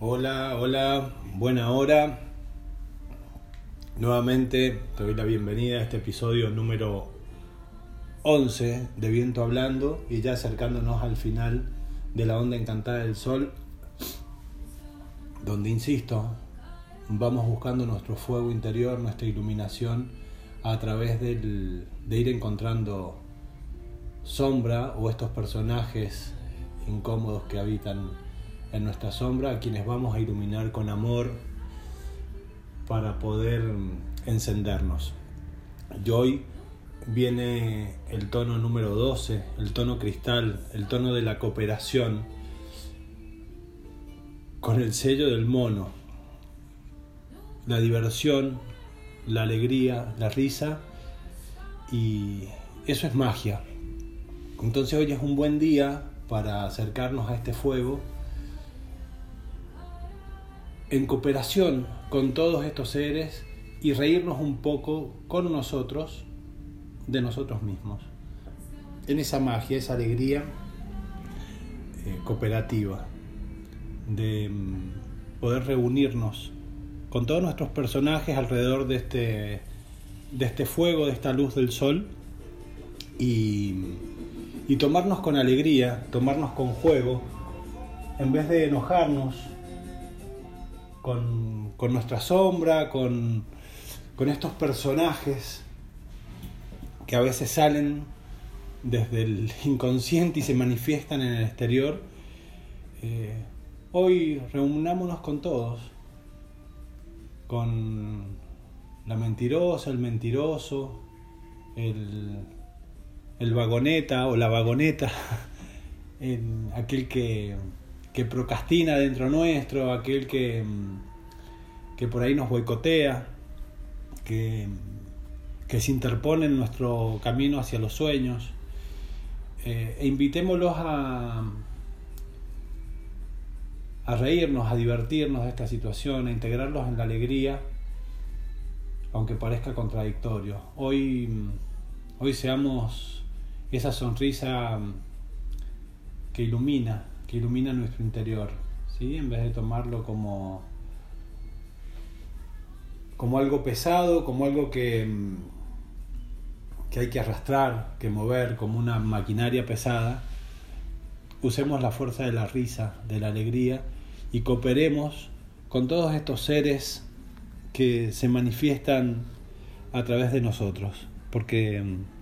Hola, hola, buena hora. Nuevamente te doy la bienvenida a este episodio número 11 de Viento Hablando y ya acercándonos al final de la onda encantada del sol, donde, insisto, vamos buscando nuestro fuego interior, nuestra iluminación a través del, de ir encontrando sombra o estos personajes incómodos que habitan en nuestra sombra, a quienes vamos a iluminar con amor para poder encendernos. Y hoy viene el tono número 12, el tono cristal, el tono de la cooperación, con el sello del mono, la diversión, la alegría, la risa, y eso es magia. Entonces hoy es un buen día para acercarnos a este fuego en cooperación con todos estos seres y reírnos un poco con nosotros de nosotros mismos. En esa magia, esa alegría eh, cooperativa de mm, poder reunirnos con todos nuestros personajes alrededor de este, de este fuego, de esta luz del sol y, y tomarnos con alegría, tomarnos con juego, en vez de enojarnos con, con nuestra sombra, con, con estos personajes que a veces salen desde el inconsciente y se manifiestan en el exterior, eh, hoy reunámonos con todos, con la mentirosa, el mentiroso, el, el vagoneta o la vagoneta, aquel que, que procrastina dentro nuestro, aquel que, que por ahí nos boicotea, que que se interpone en nuestro camino hacia los sueños. Eh, e invitémoslos a, a reírnos, a divertirnos de esta situación, a integrarlos en la alegría, aunque parezca contradictorio. Hoy, hoy seamos esa sonrisa que ilumina, que ilumina nuestro interior, ¿sí? en vez de tomarlo como, como algo pesado, como algo que, que hay que arrastrar, que mover como una maquinaria pesada, usemos la fuerza de la risa, de la alegría y cooperemos con todos estos seres que se manifiestan a través de nosotros, porque mm,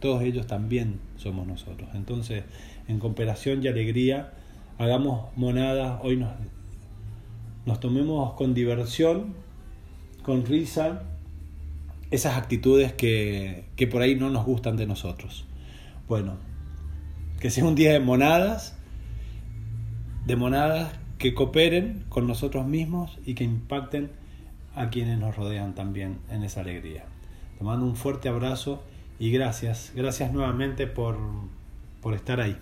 todos ellos también somos nosotros. Entonces, en cooperación y alegría, hagamos monada, hoy nos, nos tomemos con diversión, con risa, esas actitudes que, que por ahí no nos gustan de nosotros. Bueno, que sea un día de monadas, de monadas que cooperen con nosotros mismos y que impacten a quienes nos rodean también en esa alegría. Te mando un fuerte abrazo y gracias, gracias nuevamente por, por estar ahí.